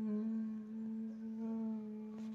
Mm.